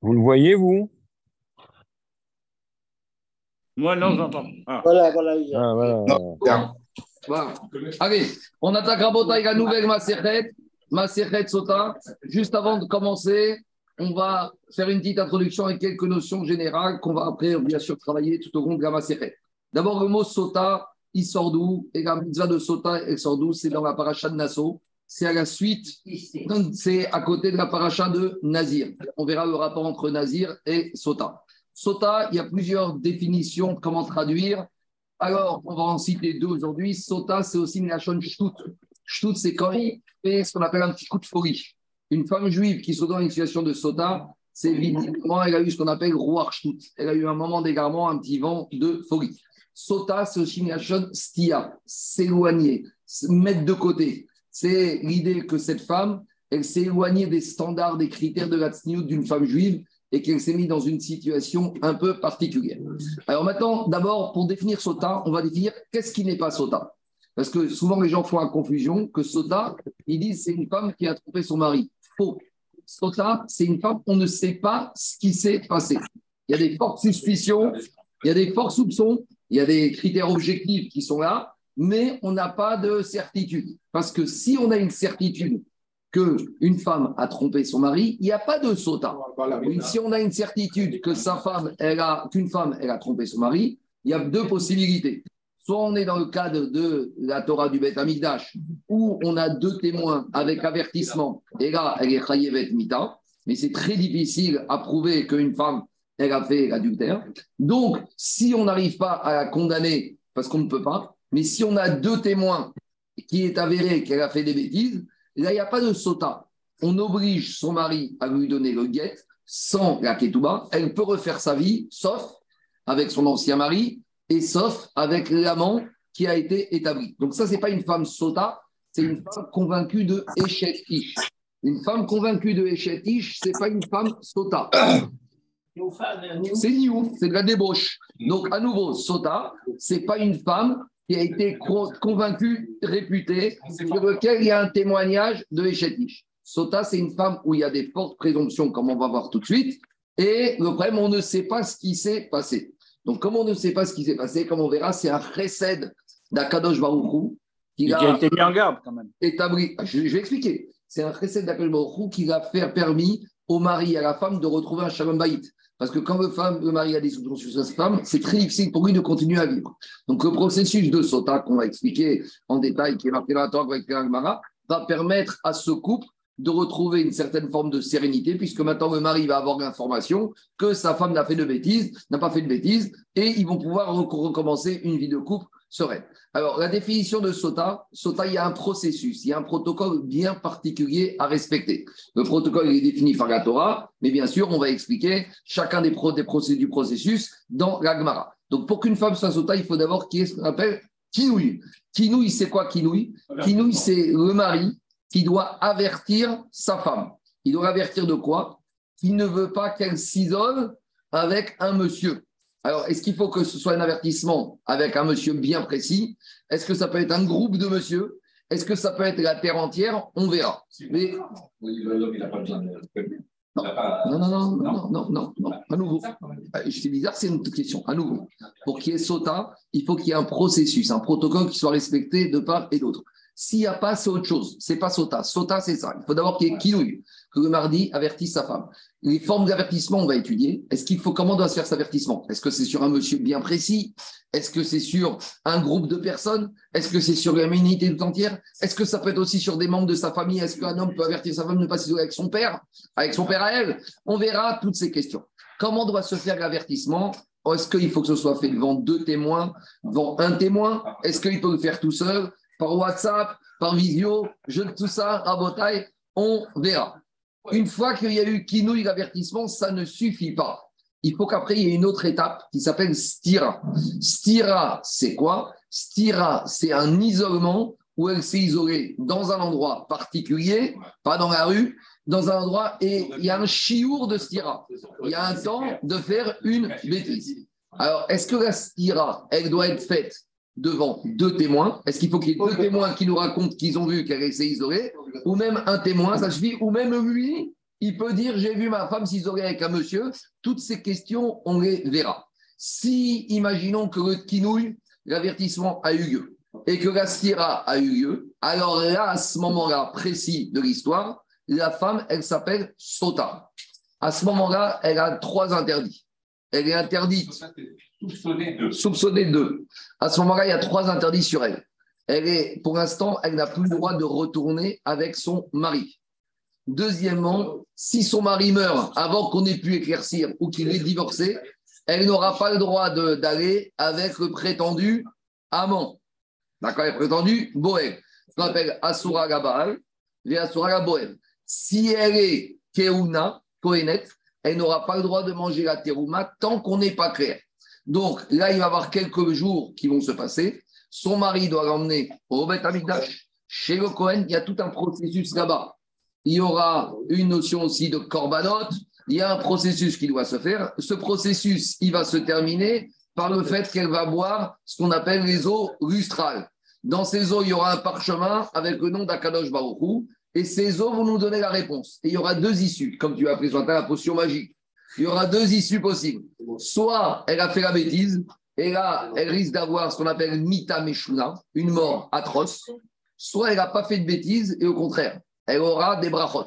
Vous le voyez, vous? Moi, non, j'entends. Ah. Voilà, voilà. Ah, voilà. Voilà. Allez, on attaque à Botaï, la nouvelle Maserhet, Maserhet Sota. Juste avant de commencer, on va faire une petite introduction avec quelques notions générales qu'on va après, bien sûr, travailler tout au long de la Maserhet. D'abord, le mot Sota, il sort d'où? Et la mitzvah de Sota, elle sort d'où? C'est dans la paracha de Nassau. C'est à la suite, c'est à côté de la paracha de Nazir. On verra le rapport entre Nazir et Sota. Sota, il y a plusieurs définitions de comment traduire. Alors, on va en citer deux aujourd'hui. Sota, c'est aussi une lachon shtut. Shtut, c'est quand il fait ce qu'on appelle un petit coup de folie. Une femme juive qui se dans une situation de sota, c'est visiblement, elle a eu ce qu'on appelle roi shtut. Elle a eu un moment d'égarement, un petit vent de folie. Sota, c'est aussi une lachon stia, s'éloigner, se mettre de côté. C'est l'idée que cette femme, elle s'est éloignée des standards, des critères de la d'une femme juive et qu'elle s'est mise dans une situation un peu particulière. Alors maintenant, d'abord, pour définir sota, on va définir qu'est-ce qui n'est pas sota. Parce que souvent, les gens font la confusion que sota, ils disent c'est une femme qui a trompé son mari. Faux. Sota, c'est une femme, on ne sait pas ce qui s'est passé. Il y a des fortes suspicions, il y a des forts soupçons, il y a des critères objectifs qui sont là, mais on n'a pas de certitude. Parce que si on a une certitude qu'une femme a trompé son mari, il n'y a pas de sota. Si on a une certitude que sa femme, elle a, qu'une femme, elle a trompé son mari, il y a deux possibilités. Soit on est dans le cadre de la Torah du Beth Amikdash, où on a deux témoins avec avertissement, et là, elle est chayevet mita, mais c'est très difficile à prouver qu'une femme, elle a fait l'adultère. Donc, si on n'arrive pas à la condamner, parce qu'on ne peut pas, mais si on a deux témoins qui est avéré qu'elle a fait des bêtises, là, il n'y a pas de sota. On oblige son mari à lui donner le guet sans la ketouba. Elle peut refaire sa vie, sauf avec son ancien mari et sauf avec l'amant qui a été établi. Donc ça, c'est pas une femme sota, c'est une femme convaincue de échetish. Une femme convaincue de échetish, c'est pas une femme sota. C'est Niou, c'est de la débauche. Donc, à nouveau, Sota, c'est pas une femme qui a été co- convaincue, réputée, sur lequel il y a un témoignage de Echetish. Sota, c'est une femme où il y a des fortes présomptions, comme on va voir tout de suite. Et le problème, on ne sait pas ce qui s'est passé. Donc, comme on ne sait pas ce qui s'est passé, comme on verra, c'est un chesed d'Akadosh Baruchou qui a été mis en garde quand même. établi. ah, Je, je vais expliquer. C'est un chesed d'Akadosh Baruchou qui a fait permis au mari et à la femme de retrouver un shalom bayit. Parce que quand le, femme, le mari a des soupçons sur sa femme, c'est très difficile pour lui de continuer à vivre. Donc le processus de Sota qu'on va expliquer en détail, qui est marqué dans la Torah va permettre à ce couple de retrouver une certaine forme de sérénité, puisque maintenant le mari va avoir l'information que sa femme n'a fait de bêtises, n'a pas fait de bêtises, et ils vont pouvoir rec- recommencer une vie de couple sereine. Alors, la définition de Sota, Sota, il y a un processus, il y a un protocole bien particulier à respecter. Le protocole est défini par la Torah, mais bien sûr, on va expliquer chacun des, pro, des procé- du processus dans la Gemara. Donc, pour qu'une femme soit Sota, il faut d'abord qu'il y ait ce qu'on appelle kinouï. Kinouï, c'est quoi kinouï? Kinouï, c'est le mari qui doit avertir sa femme. Il doit avertir de quoi? Qu'il ne veut pas qu'elle s'isole avec un monsieur. Alors, est-ce qu'il faut que ce soit un avertissement avec un monsieur bien précis? Est-ce que ça peut être un groupe de monsieur? Est-ce que ça peut être la terre entière? On verra. Mais Oui, l'homme, il n'a pas besoin de prévenir. Il n'a pas- non, non, non, non, non, non, non, à nouveau. Euh, C'est bizarre, c'est une question. À nouveau. Pour qu'il y ait SOTA, il faut qu'il y ait un processus, un protocole qui soit respecté de part et d'autre. S'il n'y a pas, c'est autre chose. C'est pas SOTA. SOTA, c'est ça. Il faut d'abord qu'il y ait kinouille, le mardi avertisse sa femme. Les formes d'avertissement, on va étudier. Est-ce qu'il faut, comment doit se faire cet avertissement? Est-ce que c'est sur un monsieur bien précis? Est-ce que c'est sur un groupe de personnes? Est-ce que c'est sur communauté tout entière? Est-ce que ça peut être aussi sur des membres de sa famille? Est-ce qu'un homme peut avertir sa femme de ne pas s'isoler avec son père Avec son père à elle? On verra toutes ces questions. Comment doit se faire l'avertissement? Est-ce qu'il faut que ce soit fait devant deux témoins, devant un témoin? Est-ce qu'il peut le faire tout seul Par WhatsApp, par visio Je, Tout ça, rabotaille, on verra. Une fois qu'il y a eu kinouille l'avertissement, ça ne suffit pas. Il faut qu'après, il y ait une autre étape qui s'appelle stira. Stira, c'est quoi? Stira, c'est un isolement où elle s'est isolée dans un endroit particulier, pas dans la rue, dans un endroit, et il y a un chiour de stira. Il y a un temps de faire une bêtise. Alors, est-ce que la stira, elle doit être faite devant deux témoins Est-ce qu'il faut qu'il y ait deux témoins qui nous racontent qu'ils ont vu qu'elle s'est isolée Ou même un témoin, ça suffit Ou même lui, il peut dire J'ai vu ma femme s'isoler avec un monsieur. Toutes ces questions, on les verra. Si, imaginons que le kinouille, l'avertissement a eu lieu, et que la stira a eu lieu, alors là, à ce moment-là précis de l'histoire, la femme, elle s'appelle Sota. À ce moment-là, elle a trois interdits. Elle est interdite, Soupçonné de. soupçonnée de. À ce moment-là, il y a trois interdits sur elle. Elle est, pour l'instant, elle n'a plus le droit de retourner avec son mari. Deuxièmement, si son mari meurt avant qu'on ait pu éclaircir ou qu'il ait divorcé, elle n'aura pas le droit d'aller avec le prétendu amant. D'accord, le prétendu Boël. Ce qu'on appelle Asura Asura Boël. Si elle est Keuna, Kohenet, elle n'aura pas le droit de manger la terouma tant qu'on n'est pas clair. Donc là, il va y avoir quelques jours qui vont se passer. Son mari doit l'emmener au Bet Amikdash. Chez le Cohen, il y a tout un processus là-bas. Il y aura une notion aussi de korbanot. Il y a un processus qui doit se faire. Ce processus, il va se terminer par le fait qu'elle va boire ce qu'on appelle les eaux lustrales. Dans ces eaux, il y aura un parchemin avec le nom d'Akadosh Baruchou. Et ces eaux vont nous donner la réponse. Et il y aura deux issues, comme tu as présenté la potion magique. Il y aura deux issues possibles. Soit elle a fait la bêtise, et là, elle risque d'avoir ce qu'on appelle mita meshuna, une mort atroce. Soit elle n'a pas fait de bêtises, et au contraire, elle aura des brachot.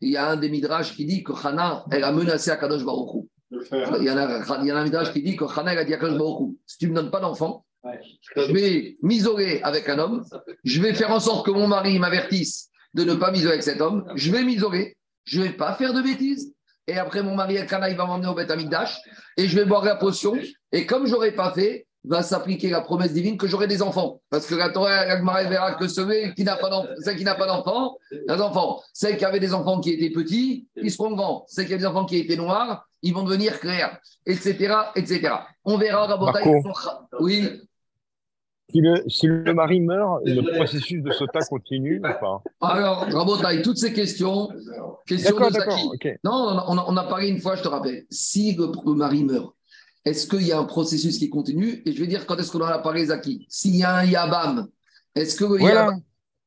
Il y a un des midrash qui dit que Hana, elle a menacé Akadosh Baruchou. Il y en a, il y en a un midrash qui dit que Hana, elle a dit à Akadosh Baruchou, si tu ne me donnes pas d'enfant, je vais m'isoler avec un homme, je vais faire en sorte que mon mari m'avertisse de ne pas m'isoler avec cet homme, je vais m'isoler, je ne vais pas faire de bêtises, et après mon mari Elkana, il va m'emmener au Beth Amikdash, et je vais boire la potion, et comme je n'aurais pas fait, va s'appliquer la promesse divine que j'aurai des enfants. Parce que la Torah, la verra que celui qui n'a pas d'enfants, celle qui n'a pas d'enfants, les enfants, celles qui avaient des enfants qui étaient petits, ils seront grands. Celles qui avaient des enfants qui étaient noirs, ils vont devenir clairs, etc., etc. On verra, Rabotai. Oui, Si le, si le mari meurt, le processus de sota continue ou pas? Alors, Rabotai, toutes ces questions, questions de Zaki. Non, on a, on a- on a parlé une fois, je te rappelle. Si le, le mari meurt, est-ce qu'il y a un processus qui continue? Et je vais dire quand est-ce qu'on en a parlé, Zaki. S'il y a un Yabam, est-ce que le Voilà. Yabam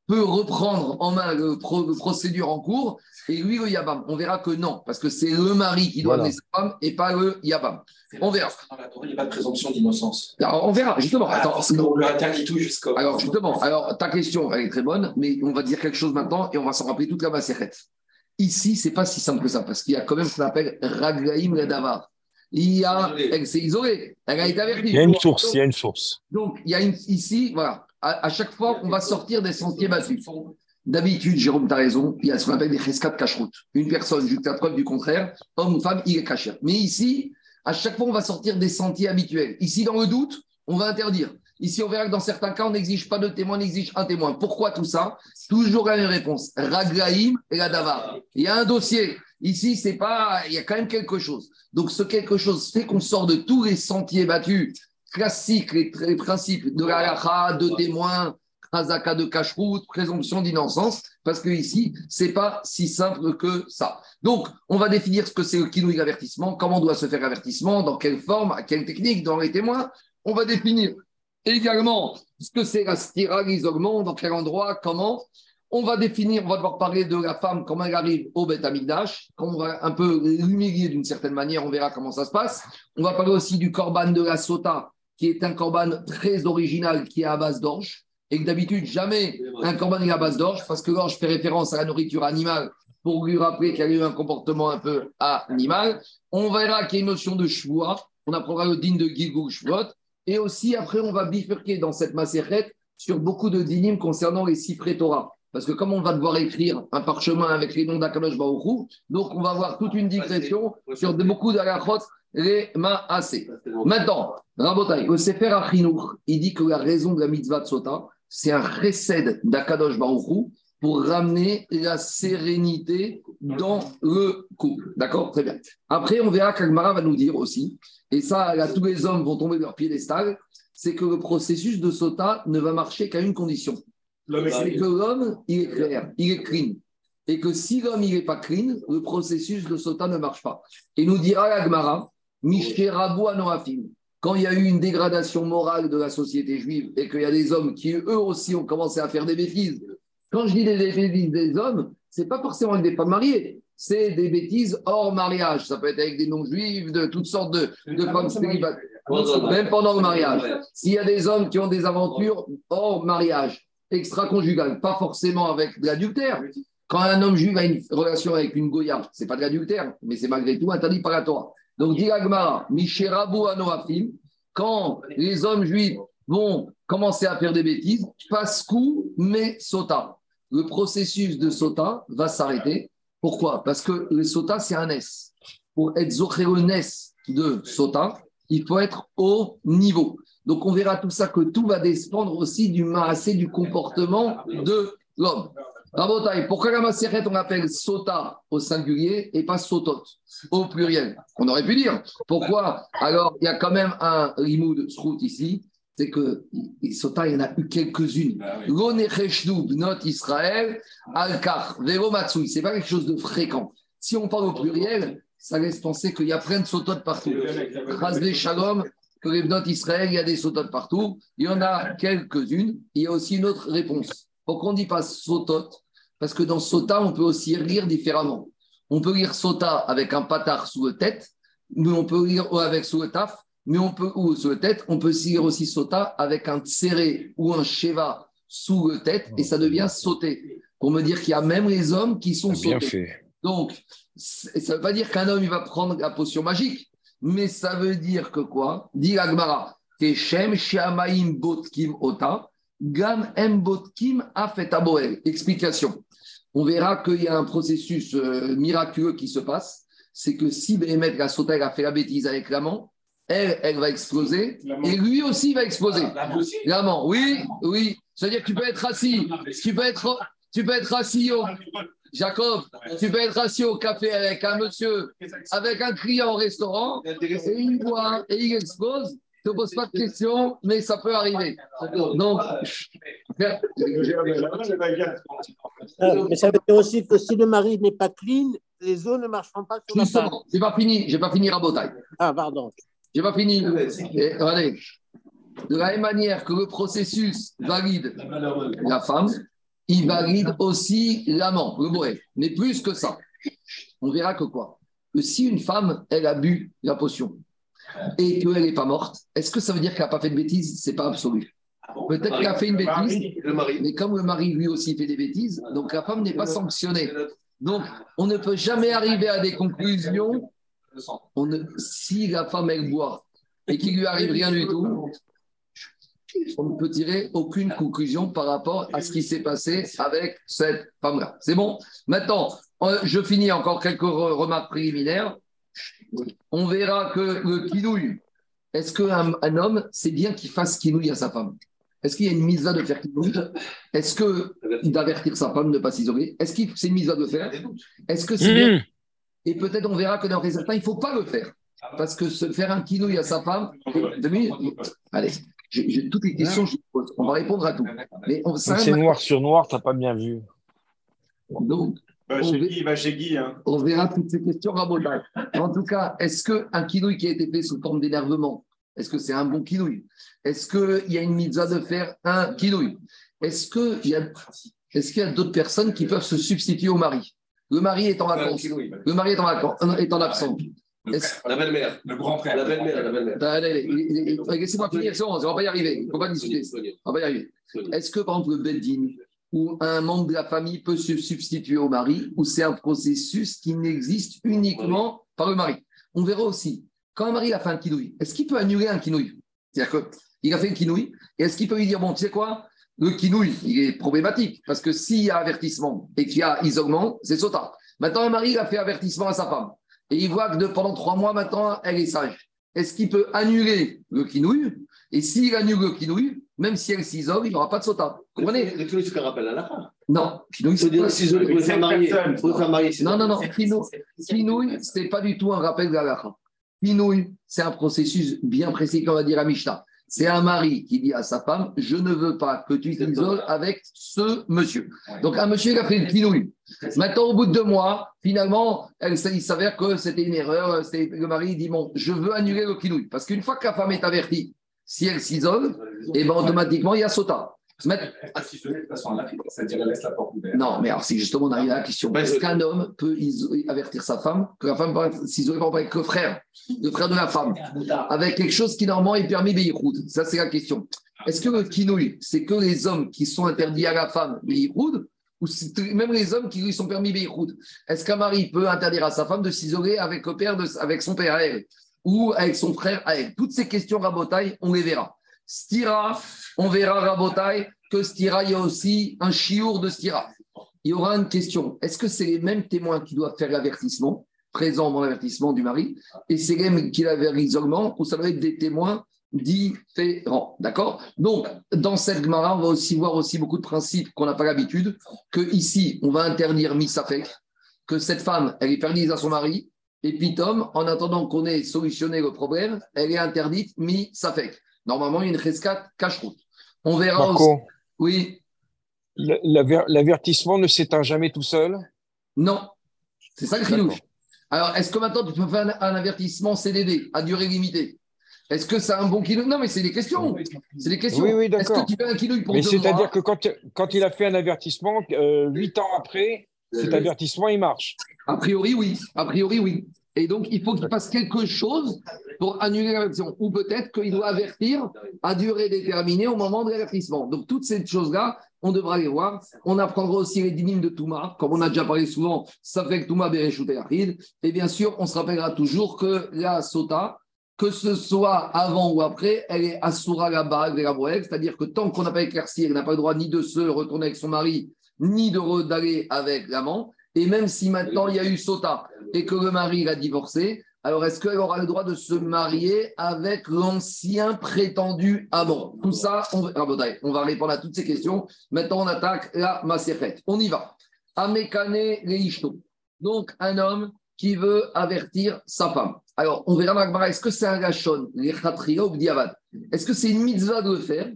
peut reprendre en main le, pro- le procédure en cours et lui, le Yabam On verra que non, parce que c'est le mari qui doit Voilà. amener sa femme et pas le Yabam. On verra. Dans la Torah, il n'y a pas de présomption d'innocence. Alors, on verra, justement. Attends, Parce qu'on lui interdit tout jusqu'au. alors, justement, alors ta question, elle est très bonne, mais on va dire quelque chose maintenant et on va s'en rappeler toute la macérette. Ici, c'est pas si simple que ça, parce qu'il y a quand même ce qu'on appelle Raglaim Ladavar. Il y a, Isolé. elle s'est isolée, elle a été avertie. Il y a une source, il y a une source. Donc, il y a une, ici, voilà, à, chaque fois, on va sortir des sentiers battus. D'habitude, Jérôme, tu as raison, il y a ce qu'on appelle des cheskat cacheroute. Une personne, jusqu'à preuve du contraire, homme ou femme, il est caché. Mais ici, à chaque fois, on va sortir des sentiers habituels. Ici, dans le doute, on va interdire. Ici, on verra que dans certains cas, on n'exige pas de témoin, on exige un témoin. Pourquoi tout ça? Toujours la même réponse. Raglaïm et la. Il y a un dossier. Ici, c'est pas, il y a quand même quelque chose. Donc, ce quelque chose fait qu'on sort de tous les sentiers battus classiques, les, principes de la de témoins, Hazaka de cache-route, présomption d'innocence, parce que ici, c'est pas si simple que ça. Donc, on va définir ce que c'est le kinouï l'avertissement, comment doit se faire l'avertissement, dans quelle forme, à quelle technique, dans les témoins. On va définir également ce que c'est la stira, l'isolement, dans quel endroit, comment. On va définir, on va devoir parler de la femme, comment elle arrive au Beth Amikdash, on va un peu l'humilier d'une certaine manière, on verra comment ça se passe. On va parler aussi du korban de la sota, qui est un korban très original, qui est à base d'orge et que d'habitude, jamais un corban est à base d'orge, parce que l'orge fait référence à la nourriture animale pour lui rappeler qu'il y a eu un comportement un peu animal. On verra qu'il y a une notion de choix. On apprendra le digne de Gilgul Shvuot. Et aussi, après, on va bifurquer dans cette macérette sur beaucoup de dynimes concernant les six Torah. Parce que comme on va devoir écrire un parchemin avec les noms d'Akadosh Baruchou, donc on va avoir toute une digression sur beaucoup d'alachot, les maasé. Maintenant, Rabotai, le Sefer Achinour, il dit que la raison de la mitzvah de Sota, c'est un recède d'Akadosh Baruchou pour ramener la sérénité dans le couple. D'accord? Très bien. Après, on verra qu'Agmara va nous dire aussi, et ça, là, tous les hommes vont tomber de leur piédestal, c'est que le processus de Sota ne va marcher qu'à une condition. C'est que l'homme, il est clair, il est clean. Et que si l'homme, il n'est pas clean, le processus de Sota ne marche pas. Et nous dira l'Agmara, Mishkerabu Anoafim, quand il y a eu une dégradation morale de la société juive et qu'il y a des hommes qui, eux aussi, ont commencé à faire des bêtises. Quand je dis des bêtises des hommes, c'est pas forcément avec des femmes mariées. c'est des bêtises hors mariage. Ça peut être avec des non-juifs, de toutes sortes de, de femmes célibataires. Même pendant le mariage. S'il y a des hommes qui ont des aventures hors mariage, extra-conjugales, pas forcément avec de l'adultère. Quand un homme juif a une relation avec une Goya, c'est pas de l'adultère, mais c'est malgré tout interdit par la Torah. Donc, dit Agmara, Misherabu Anoafim, quand les hommes juifs vont commencer à faire des bêtises, Pascou, mais Sota. Le processus de Sota va s'arrêter. Pourquoi? Parce que le Sota, c'est un S. Pour être Zoché S de Sota, il faut être au niveau. Donc on verra tout ça que tout va dépendre aussi du maassé, du comportement de l'homme. Pourquoi la macérette on appelle sota au singulier et pas sotot au pluriel? On aurait pu dire. Pourquoi? Alors il y a quand même un limoud srout ici, c'est que sota, il y en a eu quelques-unes. not Israël, al-kar, Ce c'est pas quelque chose de fréquent. Si on parle au pluriel, ça laisse penser qu'il y a plein de sototes partout. Rasvé Shalom, que les notes Israël, il y a des sototes partout. Il y en a quelques-unes. Il y a aussi une autre réponse. Pourquoi on ne dit pas sotote Parce que dans sota, on peut aussi lire différemment. On peut lire sota avec un patard sous la tête, mais on peut lire avec sous le taf, mais on peut, ou sous la tête, on peut lire aussi sota avec un tséré ou un sheva sous la tête, et ça devient sauter. Pour me dire qu'il y a même les hommes qui sont Bien sautés. fait. Donc, ça ne veut pas dire qu'un homme il va prendre la potion magique, mais ça veut dire que quoi? Dit Agmara, Teshem Shamaim Botkim Ota, Gam Em Botkim Afetaboel. Explication. On verra qu'il y a un processus euh, miraculeux qui se passe. C'est que si Béhémet, la a fait la bêtise avec l'amant, elle, elle va exploser et lui aussi va exploser. L'amant, oui, oui. C'est-à-dire que tu peux être assis, tu peux être, tu peux être assis au, Jacob, tu peux être assis au café avec un monsieur, avec un client au restaurant, et il boit et il explose. Ne te pose pas de questions, mais ça peut arriver. Donc, Euh, mais ça veut dire aussi que si le mari n'est pas clean, les eaux ne marcheront pas sur la femme. justement, j'ai pas fini, j'ai pas fini Rabotai. Ah, pardon. J'ai pas fini. Et, allez. De la même manière que le processus valide la femme, il valide aussi l'amant, le boé. Mais plus que ça. On verra que quoi Que si une femme, elle a bu la potion et qu'elle n'est pas morte, est-ce que ça veut dire qu'elle n'a pas fait de bêtises? C'est pas absolu. Peut-être qu'elle a fait une bêtise, mari. mais comme le mari lui aussi fait des bêtises, donc la femme n'est pas sanctionnée. Donc, on ne peut jamais arriver à des conclusions. On ne- si la femme, elle boit et qu'il lui arrive rien du tout, on ne peut tirer aucune conclusion par rapport à ce qui s'est passé avec cette femme-là. C'est bon? Maintenant, euh, je finis encore quelques re- remarques préliminaires. On verra que le quinouille, est-ce qu'un un homme, c'est bien qu'il fasse quinouille à sa femme? Est-ce qu'il y a une mise de faire quinouille Est-ce que d'avertir sa femme de ne pas s'isoler? Est-ce que c'est une mise de faire? Est-ce que c'est bien Mmh. Et peut-être on verra que dans les certains, il ne faut pas le faire. Parce que se faire un quinouille à sa femme, minutes, allez, j'ai toutes les questions, je pose. on va répondre à tout. Mais on, C'est noir sur noir, t'as pas bien vu. donc, Va On Guy, va chez Guy. Hein. on verra toutes ces questions rabotables. En tout cas, est-ce qu'un quinouille qui a été fait sous forme d'énervement, est-ce que c'est un bon quinouille Est-ce qu'il y a une mitzvah de faire un quinouille Est-ce qu'il y a, est-ce qu'il y a d'autres personnes qui peuvent se substituer au mari Le mari est en vacances. Le mari est en vacances, euh, est en absence. Est-ce- La belle-mère. Le grand frère. La belle-mère, la belle-mère. Laissez-moi finir, on ne va pas y arriver. Il ne faut pas discuter. On va y arriver. Est-ce que, par exemple, le Beddin ou un membre de la famille peut se substituer au mari ou c'est un processus qui n'existe uniquement par le mari On verra aussi. Quand un mari a fait un quinouille, est-ce qu'il peut annuler un quinouille C'est-à-dire qu'il a fait un quinouille et est-ce qu'il peut lui dire Bon, tu sais quoi? Le quinouille, il est problématique parce que s'il y a avertissement et qu'il y a isolement, c'est sota. Maintenant, un mari il a fait avertissement à sa femme et il voit que de, pendant trois mois maintenant, elle est sage. Est-ce qu'il peut annuler le quinouille Et s'il annule le quinouille, même si elle s'isole, il n'aura pas de sota. Vous comprenez Les tous ce qu'on rappelle à la fin. Non, quinouille, Il faut c'est pas- s'isoler pour le faire marier. Le Non, non, non. Quinouille, quinouille, c'est pas du tout un rappel de la. Quinouille, c'est un processus bien précis qu'on va dire à Mishnah. C'est un mari qui dit à sa femme Je ne veux pas que tu t'isoles avec ce monsieur. Donc, un monsieur, il a fait une quinouille. Maintenant, au bout de deux mois, finalement, elle- il s'avère que c'était une erreur. c'était- Le mari dit Bon, je veux annuler le quinouille. Parce qu'une fois que la femme est avertie, si elle s'isole, et ben automatiquement, il y a sota. Mettre- de façon anarchique, c'est-à-dire laisse la porte ouverte. Non, mais alors si justement on arrive à la question, est-ce qu'un homme peut avertir sa femme, que la femme peut s'isoler par avec le frère, le frère de la femme, avec quelque chose qui normalement est permis Beïroud Ça c'est la question. Est-ce que le kinouï, c'est que les hommes qui sont interdits à la femme Beïroud ou c'est même les hommes qui lui sont permis Beïroud Est-ce qu'un mari peut interdire à sa femme de s'isoler avec le père de, avec son père à elle? Ou avec son frère elle Toutes ces questions rabotaille, on les verra. Stira, on verra rabotaille que Stira, il y a aussi un chiour de Stira. Il y aura une question. Est-ce que c'est les mêmes témoins qui doivent faire l'avertissement, présents dans l'avertissement du mari, et c'est les mêmes qui l'avaient l'isolement, ou ça doit être des témoins différents D'accord? Donc, dans cette Gemara, on va aussi voir aussi beaucoup de principes qu'on n'a pas l'habitude, que ici, on va interdire Misafek, que cette femme, elle est permise à son mari, et puis Tom, en attendant qu'on ait solutionné le problème, elle est interdite Misafek. Normalement, il y a une rescate cache-route. On verra aussi. Oui, l'avertissement ne s'éteint jamais tout seul? Non. C'est ça le D'accord. chidouche. Alors, est-ce que maintenant tu peux faire un, un avertissement CDD à durée limitée? Est-ce que c'est un bon kilo? Non, mais c'est des questions. C'est des questions. Oui, oui, Est-ce d'accord. que tu fais un kilo pour Mais c'est-à-dire que quand, quand il a fait un avertissement, euh, huit ans après, cet avertissement, il marche. A priori, oui. A priori, oui. Et donc, il faut qu'il fasse quelque chose pour annuler l'avertissement. Ou peut-être qu'il doit avertir à durée déterminée au moment de l'avertissement. Donc, toutes ces choses-là, on devra les voir. On apprendra aussi les dynimes de Touma. Comme on a déjà parlé souvent, ça fait que Touma Bereshut et. Et bien sûr, on se rappellera toujours que la Sota, que ce soit avant ou après, elle est Asura la et la. C'est-à-dire que tant qu'on n'a pas éclairci, elle n'a pas le droit ni de se retourner avec son mari, ni d'aller avec l'amant. Et même si maintenant il y a eu Sota et que le mari l'a divorcé, alors est-ce qu'elle aura le droit de se marier avec l'ancien prétendu amant? Tout ça, on, va- Rabotai, on répondre à toutes ces questions. Maintenant, on attaque la Maserhet. On y va. Amekane Leishto. Donc, un homme qui veut avertir sa femme. Alors, on verra, est-ce que c'est un gachon, les Est-ce que c'est une mitzvah de le faire?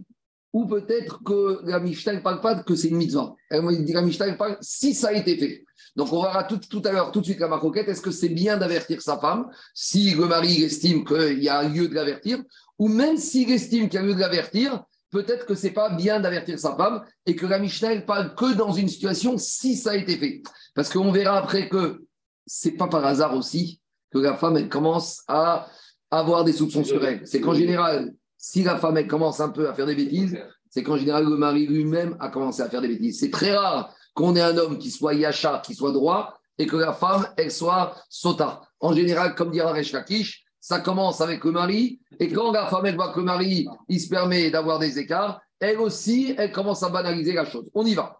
Ou peut-être que la Mishnah ne parle pas que c'est une mitzvah. Elle dit la Mishnah elle parle si ça a été fait. Donc on verra tout, tout à l'heure, tout de suite la maroquette, est-ce que c'est bien d'avertir sa femme si le mari estime qu'il y a lieu de l'avertir, ou même s'il estime qu'il y a lieu de l'avertir, peut-être que c'est pas bien d'avertir sa femme et que la Mishnah parle que dans une situation si ça a été fait. Parce qu'on verra après que c'est pas par hasard aussi que la femme elle commence à avoir des soupçons sur elle. C'est qu'en général, si la femme elle commence un peu à faire des bêtises, c'est qu'en général le mari lui-même a commencé à faire des bêtises. C'est très rare qu'on ait un homme qui soit yachar, qui soit droit, et que la femme elle soit sota. En général, comme dira Resh Lakish, ça commence avec le mari, et quand la femme elle voit que le mari il se permet d'avoir des écarts, elle aussi elle commence à banaliser la chose. On y va.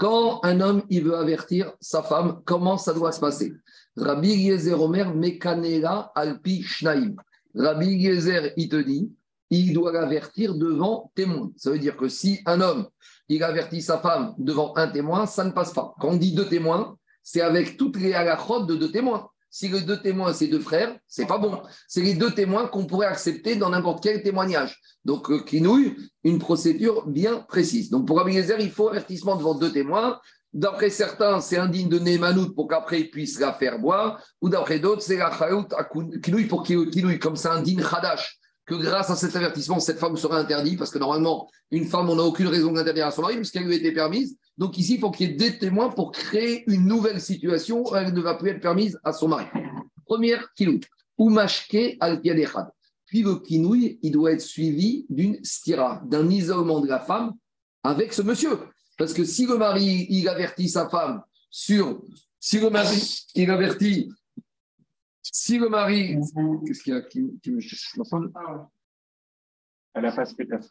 Quand un homme il veut avertir sa femme, comment ça doit se passer? Rabbi Yezer Omer Mekanela Alpi Shnaim. Rabbi Yezer, il te dit, il doit l'avertir devant témoin. Ça veut dire que si un homme, il avertit sa femme devant un témoin, ça ne passe pas. Quand on dit deux témoins, c'est avec toutes les halachot de deux témoins. Si les deux témoins, c'est deux frères, c'est pas bon. C'est les deux témoins qu'on pourrait accepter dans n'importe quel témoignage. Donc, euh, qui nouille une procédure bien précise. Donc, pour Rabbi Yezer, il faut avertissement devant deux témoins. D'après certains, c'est indigne de Némanout pour qu'après il puisse la faire boire, ou d'après d'autres, c'est la Chaout à Kinouï pour Kinouï, comme c'est un din Khadash, que grâce à cet avertissement, cette femme sera interdite, parce que normalement, une femme, on n'a aucune raison d'interdire à son mari, puisqu'elle lui a été permise. Donc ici, il faut qu'il y ait des témoins pour créer une nouvelle situation où elle ne va plus être permise à son mari. Première Kinouï, ou Mashke al. Puis le Kinouï, il doit être suivi d'une stira, d'un isolement de la femme avec ce monsieur. Parce que si le mari, il avertit sa femme sur. Si le mari, il avertit. Si le mari. Qu'est-ce qu'il y a qui, qui me Elle a pas spectacle.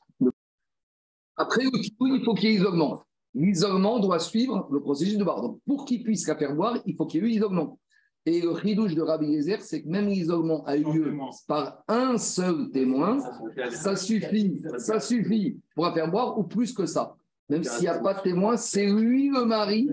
Après, il faut qu'il y ait isolement. L'isolement doit suivre le processus de bar. Donc, pour qu'il puisse la faire boire, il faut qu'il y ait eu isolement. Et le ridouche de Rabbi Yezer, c'est que même l'isolement a eu lieu par un seul témoin, ça suffit, ça suffit pour la faire boire ou plus que ça. Même s'il n'y a pas de témoin, c'est lui le mari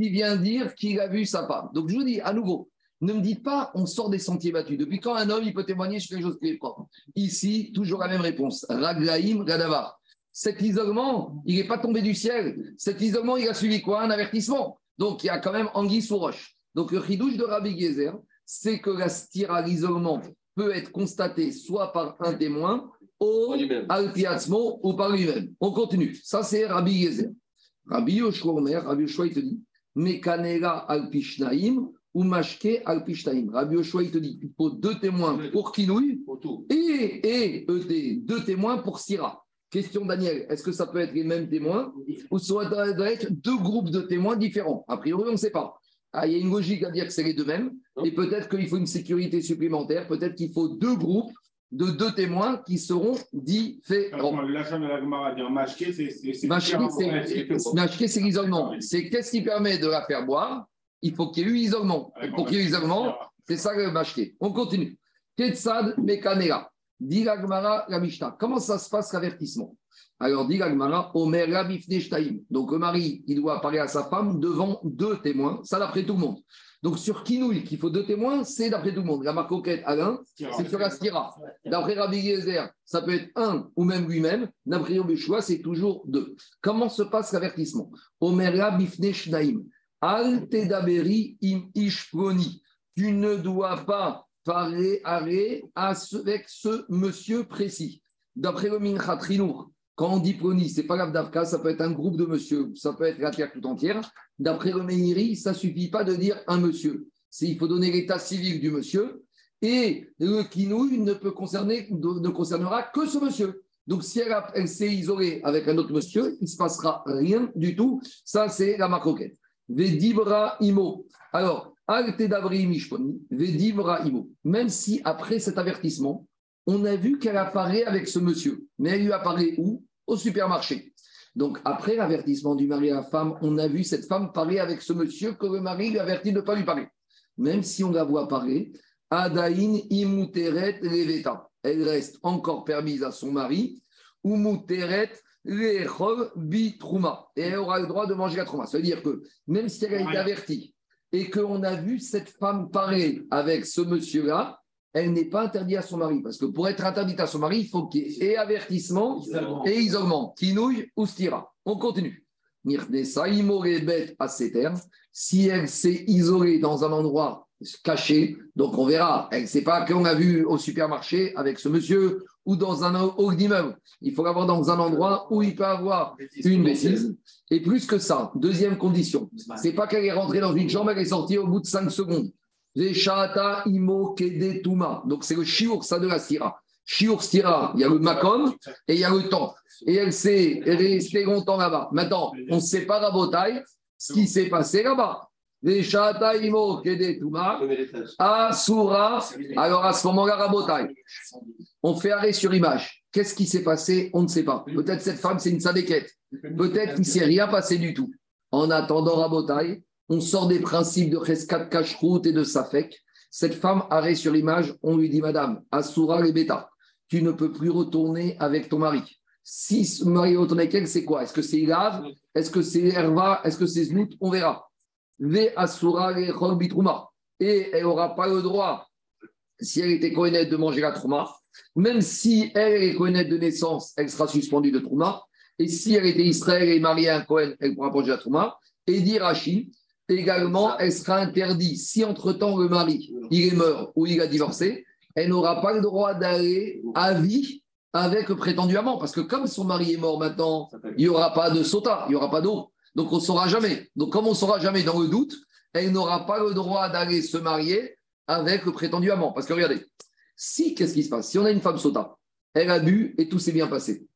qui vient dire qu'il a vu sa femme. Donc je vous dis à nouveau, ne me dites pas on sort des sentiers battus. Depuis quand un homme il peut témoigner sur quelque chose qui est propre? Ici, toujours la même réponse. Raglaïm, Radavar. Cet isolement, il n'est pas tombé du ciel. Cet isolement, il a suivi quoi? Un avertissement. Donc il y a quand même anguille sous roche. Donc le chidouche de Rabbi Gezer, c'est que la stira, l'isolement, peut être constaté soit par un témoin, au ou par lui-même. On continue. Ça, c'est Rabbi Yezer. Rabbi Yoshua Omer, Rabbi Yoshua, il te dit Mekanera alpishnaim ou mashke alpishnaim. Rabbi Yoshua, il te dit il faut deux témoins pour Kinouï et, et ED, deux témoins pour Syrah. Question Daniel, est-ce que ça peut être les mêmes témoins ou ça doit doit être deux groupes de témoins différents? A priori, on ne sait pas. Ah, il y a une logique à dire que c'est les deux mêmes, et peut-être qu'il faut une sécurité supplémentaire, peut-être qu'il faut deux groupes de deux témoins qui seront différents. La femme de la Gemara dire mashké, c'est l'isolement. C'est qu'est-ce qui permet de la faire boire? Il faut qu'il y ait eu isolement. Et pour qu'il y ait eu isolement, c'est ça le mashké. On continue. Ketsad Mekanera. Dit la Gemara, la Mishnah. Comment ça se passe l'avertissement? Alors, dit la Gemara, Omer Rabifne Shtaim. Donc, le mari, il doit parler à sa femme devant deux témoins. Ça, d'après tout le monde. Donc, sur Kinouï, qu'il faut deux témoins, c'est d'après tout le monde. La marcoquette à l'un, c'est sur la stira. D'après Rabbi Yezer, ça peut être un ou même lui-même. D'après Rabbi Shua, c'est toujours deux. Comment se passe l'avertissement? Omer Rabifne Shtaim. Al tedaberi im ishproni. Tu ne dois pas parler avec ce monsieur précis. D'après le Minchat quand on dit proni, c'est pas l'Avdavka, ça peut être un groupe de monsieur, ça peut être la terre tout entière. D'après le Meiri, ça suffit pas de dire un monsieur. Il faut donner l'état civil du monsieur et le kinouille ne peut concerner, ne concernera que ce monsieur. Donc, si elle, elle s'est isolée avec un autre monsieur, il ne se passera rien du tout. Ça, c'est la maroquette. Vedibra imo. Alors, al tedabri mishponi, vedibra imo. Même si après cet avertissement, on a vu qu'elle apparaît avec ce monsieur, mais elle lui apparaît où? Au supermarché. Donc, après l'avertissement du mari à la femme, on a vu cette femme parler avec ce monsieur que le mari lui avertit de ne pas lui parler. Même si on la voit parler, Adaïn imuteret leveta. Elle reste encore permise à son mari, ou muteret lechol bitrouma. Et elle aura le droit de manger la trouma. Ça veut dire que même si elle a été avertie et qu'on a vu cette femme parler avec ce monsieur-là, elle n'est pas interdite à son mari. Parce que pour être interdite à son mari, il faut qu'il y ait avertissement et isolement. Kinouille ou stira. On continue. Imorebet à ses termes. Si elle s'est isolée dans un endroit caché, donc on verra. Elle ne sait pas qu'on a vu au supermarché avec ce monsieur ou dans un hall d'immeuble. Il faut l'avoir dans un endroit où il peut avoir une bêtise. Et plus que ça, deuxième condition, c'est pas qu'elle est rentrée dans une chambre, elle est sortie au bout de 5 secondes. Imo Kede Tuma. Donc c'est le shiur, ça de la stira. Shiur stira, il y a le makom et il y a le temps. Et elle s'est restée longtemps là-bas. Maintenant, on ne sait pas Rabotai ce qui s'est passé là-bas. Imo Kede Tuma. Premier étage. Asura. Alors à ce moment-là, Rabotai, on fait arrêt sur image. Qu'est-ce qui s'est passé? On ne sait pas. Peut-être cette femme, c'est une sadéquette. Peut-être qu'il ne s'est rien passé du tout. En attendant Rabotai, on sort des principes de Cheskat Kashrut et de Safek. Cette femme, arrêt sur image, on lui dit Madame, Asura Rebeta, tu ne peux plus retourner avec ton mari. Si ce mari retourne avec elle, c'est quoi? Est-ce que c'est Ilav? Est-ce que c'est Herva Est-ce que c'est Znout? On verra. Ve Asura Bitrouma. Et elle n'aura pas le droit, si elle était connaître de manger la Trouma, même si elle est connaître de naissance, elle sera suspendue de Trouma. Et si elle était Israël et mariée à un Cohen, elle pourra manger la Trouma. Et dit Rachid, également, elle sera interdite. Si entre-temps le mari, il est mort ou il a divorcé, elle n'aura pas le droit d'aller à vie avec le prétendu amant. Parce que comme son mari est mort maintenant, il n'y aura pas de sota, il n'y aura pas d'eau. Donc on ne saura jamais. Donc comme on ne saura jamais dans le doute, elle n'aura pas le droit d'aller se marier avec le prétendu amant. Parce que regardez, si, qu'est-ce qui se passe? Si on a une femme sota, elle a bu et tout s'est bien passé.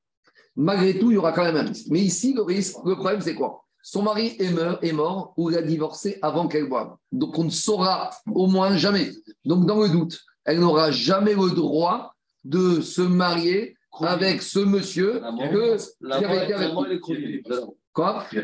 Malgré tout, il y aura quand même un risque. Mais ici, le risque, le problème, c'est quoi? Son mari est mort, est mort ou il a divorcé avant qu'elle boive. Donc on ne saura au moins jamais. Donc dans le doute, elle n'aura jamais le droit de se marier avec ce monsieur que, La qui avait été connu. Quoi a qui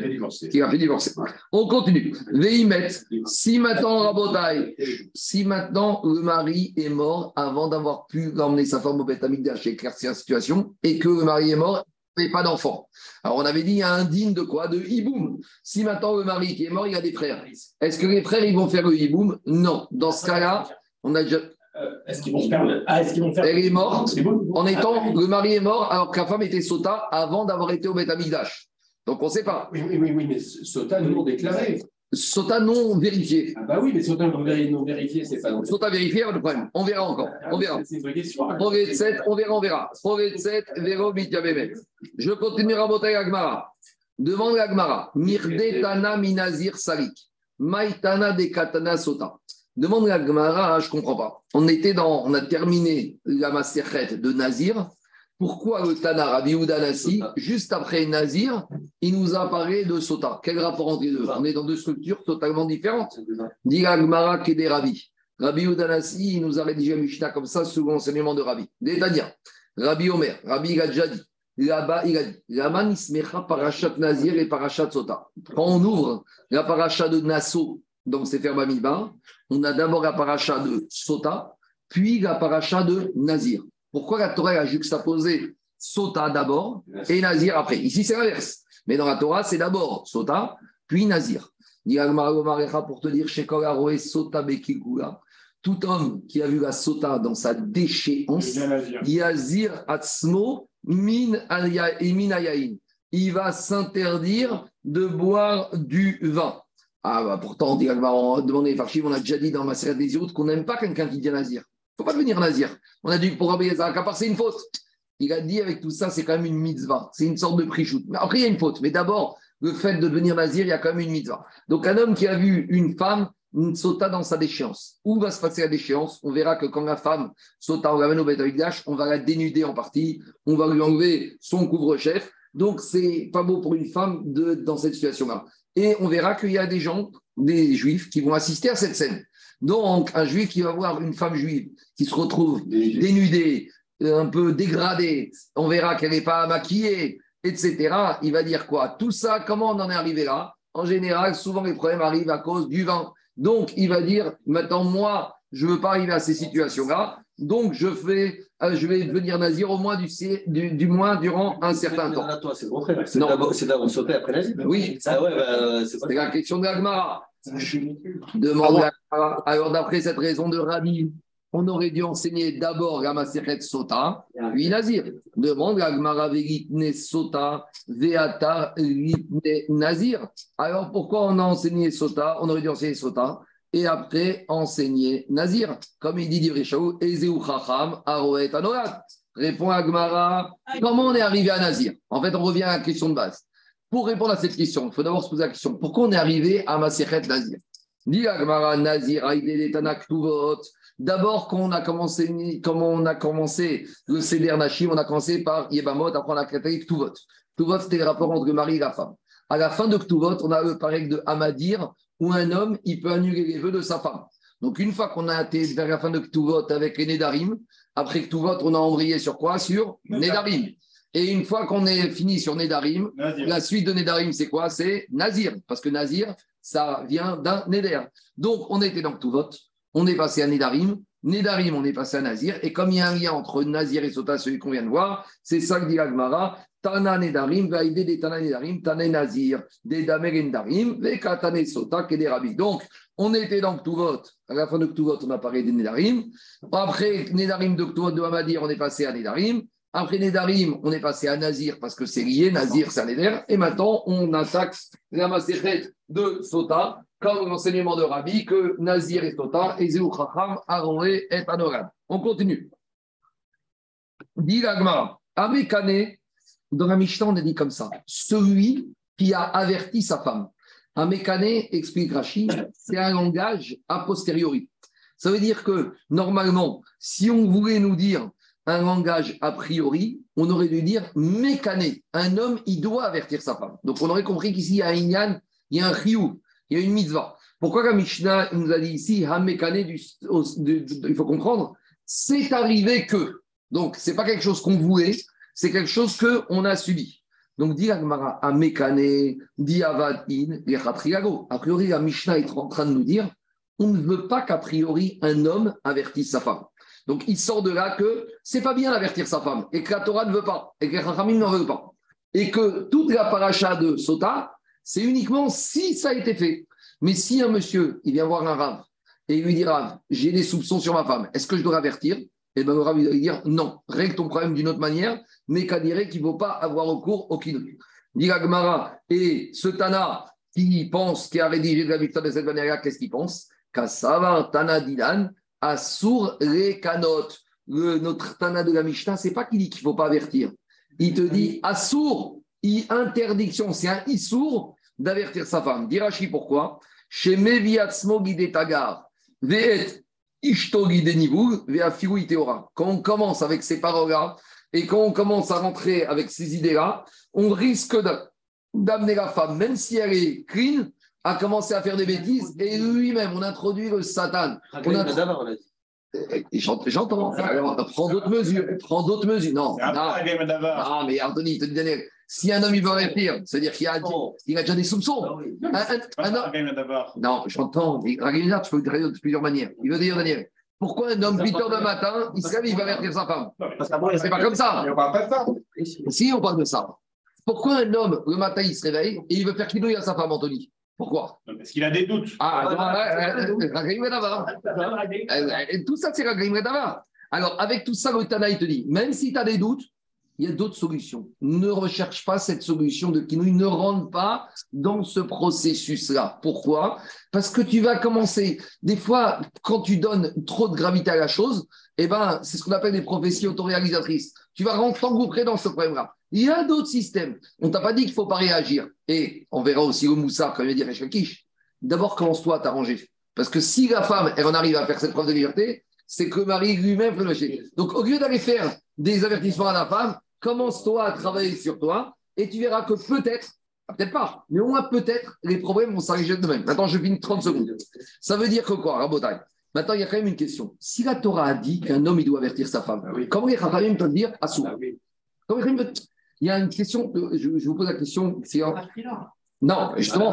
a fait divorcer. On continue. Veimet, si maintenant, Rabotai, si maintenant le mari est mort avant d'avoir pu emmener sa femme au Beth Amikdash et éclaircir la situation, et que le mari est mort, n'y pas d'enfant. Alors on avait dit, il y a un digne de quoi? De hiboum. Si maintenant le mari qui est mort, il a des frères, est-ce que les frères, ils vont faire le hiboum? Non. Dans ce cas-là, on a déjà... Euh, Est-ce qu'ils vont faire le- Ah, est-ce qu'ils vont faire Elle est morte bon en étant... Le mari est mort alors que la femme était sota avant d'avoir été au Beth Amikdash. Donc on ne sait pas. Oui, oui, oui, mais Sota, nous, on déclaré. Sota non vérifié. Ah bah oui, mais si on a non vérifié, c'est pas non Sota vérifié, pas de problème. On verra encore. On verra. C'est une vraie question. hein. Projet 7, on verra, on verra. Projet 7, Véro Mityabemet. Je continue à monter Agmara. Demande Agmara. Mirde Tana Minazir Salik. Maïtana de Katana Sota. Demande Agmara, je ne comprends pas. On était dans, on a terminé la Maserhet de Nazir. Pourquoi le Tana Rabbi Nassi, juste après Nazir, il nous a parlé de Sota? Quel rapport entre les deux? On est dans deux structures totalement différentes. Dit Agmara Kede Rabbi. Rabbi Udanasi, il nous a rédigé Mishnah comme ça, sous l'enseignement de Rabbi. C'est-à-dire, Rabbi Omer, Rabbi il a déjà dit, là-bas, il a dit, Laman ismecha parachat Nazir et parachat Sota. Quand on ouvre la paracha de Nassau, donc c'est Bamidbar, on a d'abord la paracha de Sota, puis la paracha de Nazir. Pourquoi la Torah a juxtaposé Sota d'abord et Nazir après? Ici, c'est l'inverse. Mais dans la Torah, c'est d'abord Sota, puis Nazir. Pour te dire, Aroe Sota Bekigula. Tout homme qui a vu la Sota dans sa déchéance. Yazir Atzmo min. Il va s'interdire de boire du vin. Ah bah pourtant, on dit on a demandé Farchim, on a déjà dit dans ma série des autres qu'on n'aime pas quelqu'un qui dit nazir. Il ne faut pas devenir nazir. On a dit pour Rabbi qu'à part c'est une faute. Il a dit avec tout ça, c'est quand même une mitzvah. C'est une sorte de prix-shoot. Après, il y a une faute. Mais d'abord, le fait de devenir nazir, il y a quand même une mitzvah. Donc, un homme qui a vu une femme, sota dans sa déchéance. Où va se passer la déchéance? On verra que quand la femme sota, on l'amène au Beth Amikdash, on va la dénuder en partie, on va lui enlever son couvre-chef. Donc, c'est pas beau pour une femme de, dans cette situation-là. Et on verra qu'il y a des gens, des juifs, qui vont assister à cette scène. Donc, un juif qui va voir une femme juive qui se retrouve dénudée, euh, un peu dégradée, on verra qu'elle n'est pas maquillée, etc. Il va dire quoi? Tout ça, comment on en est arrivé là? En général, souvent les problèmes arrivent à cause du vin. Donc, il va dire maintenant, moi, je ne veux pas arriver à ces situations-là. Donc, je, fais, euh, je vais devenir nazir au moins du, du, du moins durant un certain temps. C'est d'abord sauter après Nazir. Oui. Ah ouais, bah, c'est pas C'est la question de l'Agmara. Demande l'Agmara. Alors, d'après cette raison de Rabbi, on aurait dû enseigner d'abord la Maseret Sota, puis Nazir. Demande l'Agmara Vegitne Sota, Veata Litne Nazir. Alors, pourquoi on a enseigné Sota? On aurait dû enseigner Sota et après enseigner Nazir. Comme il dit Divrishaou, Ezeu Chacham, Aroet Anorat. Répond Agmara, comment on est arrivé à Nazir? En fait, on revient à la question de base. Pour répondre à cette question, il faut d'abord se poser la question pourquoi on est arrivé à Maseret Nazir? Nazir. D'abord, quand on a commencé, comment on a commencé le Seder Nashim, on a commencé par Yebamot, après on a créé Ktuvot. Ktuvot, c'était le rapport entre le mari et la femme. À la fin de Ktuvot, on a le pareil de Amadir, où un homme, il peut annuler les vœux de sa femme. Donc, une fois qu'on a été vers la fin de Ktuvot avec les Nedarim, après Ktuvot, on a embrayé sur quoi? Sur Nedarim. Et une fois qu'on est fini sur Nedarim, Nazir. la suite de Nedarim, c'est quoi? C'est Nazir. Parce que Nazir, ça vient d'un Neder. Donc, on était dans Ktuvot, on est passé à Nedarim. Nedarim, on est passé à Nazir. Et comme il y a un lien entre Nazir et Sota, celui qu'on vient de voir, c'est ça que dit l'Agmara. Tana Nedarim, Vaïdé des Tana Nedarim, Tana Nazir, des Damer Nedarim, Vekatane Sota, des Rabbi. Donc, on était dans Ktuvot. À la fin de Ktuvot, on a parlé des Nedarim. Après Nedarim de Ktuvot de Hamadir, on est passé à Nedarim. Après Nedarim, on est passé à Nazir parce que c'est lié. Nazir, c'est un. Et maintenant, on attaque la Maserhet de Sota, comme l'enseignement de Rabbi, que Nazir et Sota, et Zéou Chacham, Aroé et Anorad. On continue. Dit l'Agmara, Amekane, dans la Mishnah, on dit comme ça celui qui a averti sa femme. Amekane, explique Rachid, c'est un langage a posteriori. Ça veut dire que normalement, si on voulait nous dire un langage a priori, on aurait dû dire mécané. Un homme, il doit avertir sa femme. Donc on aurait compris qu'ici, il y a un inyan, il y a un chiyuv, il y a une mitzvah. Pourquoi la Mishnah nous a dit ici, de- il faut comprendre, c'est arrivé que. Donc, ce n'est pas quelque chose qu'on voulait, c'est quelque chose qu'on a subi. Donc, dit Agmara, Hamekane, dit Avatin, Yechatriago. A priori, la Mishnah est en train de nous dire, on ne veut pas qu'a priori un homme avertisse sa femme. Donc, il sort de là que c'est pas bien d'avertir sa femme et que la Torah ne veut pas et que les Chachamim n'en veulent pas. Et que toute la paracha de Sota, c'est uniquement si ça a été fait. Mais si un monsieur, il vient voir un rave et il lui dit Rav, j'ai des soupçons sur ma femme, est-ce que je dois avertir? Et bien le rave, il va lui dire non, règle ton problème d'une autre manière, mais qu'à dire qu'il ne faut pas avoir recours au kinri. Dit et ce Tana, qui pense, qui a rédigé la Mishnah de cette manière-là, qu'est-ce qu'il pense? Kassava Tana Didan, Assour les Kanot. Le, notre Tana de la Mishnah, c'est pas qu'il dit qu'il ne faut pas avertir. Il te dit Assour, i interdiction, c'est un Issour d'avertir sa femme. Dirachi pourquoi? Chez Tagar, Veet. Quand on commence avec ces paroles-là, et quand on commence à rentrer avec ces idées-là, on risque d'amener la femme, même si elle est clean, à commencer à faire des bêtises. Et lui-même, on introduit le Satan. On a- D'abord, on a dit. Et J'ent- J'entends. Alors, prends d'autres mesures. Prends d'autres mesures. Non. Ah, mais Anthony, il te dit, Daniel, si un homme il veut avertir, c'est-à-dire qu'il a, Non. il a déjà des soupçons. D'avant. non, j'entends. mais Ragnar, tu peux le traiter de plusieurs manières. Il veut dire, Daniel, pourquoi un homme 8 heures de matin, il se lève, il va avertir sa femme? C'est pas comme ça. On parle pas de ça. Si on parle de ça, pourquoi un homme, le matin, il se réveille et il veut faire quinouille à sa femme, Anthony? Pourquoi? Parce qu'il a des doutes. Ah, Tout ça, c'est d'avant. Alors, avec tout ça, le Tana, il te dit, même si tu as des doutes, il y a d'autres solutions. Ne recherche pas cette solution de quinouille, ne rentre pas dans ce processus-là. Pourquoi? Parce que tu vas commencer, des fois, quand tu donnes trop de gravité à la chose, eh ben, c'est ce qu'on appelle des prophéties autoréalisatrices. Tu vas t'engouffrer dans ce problème-là. Il y a d'autres systèmes. On t'a pas dit qu'il faut pas réagir. Et on verra aussi au Moussard, quand il va dire. D'abord, commence-toi à t'arranger. Parce que si la femme, elle en arrive à faire cette preuve de liberté, c'est que le mari lui-même peut lâcher. Donc, au lieu d'aller faire des avertissements à la femme, commence-toi à travailler sur toi et tu verras que peut-être, ah, peut-être pas, mais au moins peut-être, les problèmes vont s'arranger de même. Maintenant, je finis 30 secondes. Ça veut dire que quoi, Rabotai? Maintenant, il y a quand même une question. Si la Torah a dit qu'un homme, il doit avertir sa femme, comment les Chachamim peuvent dire à soi Comment les Chachamim peuvent- Il y a une question, euh, je, je vous pose la question. c'est en- Non, justement,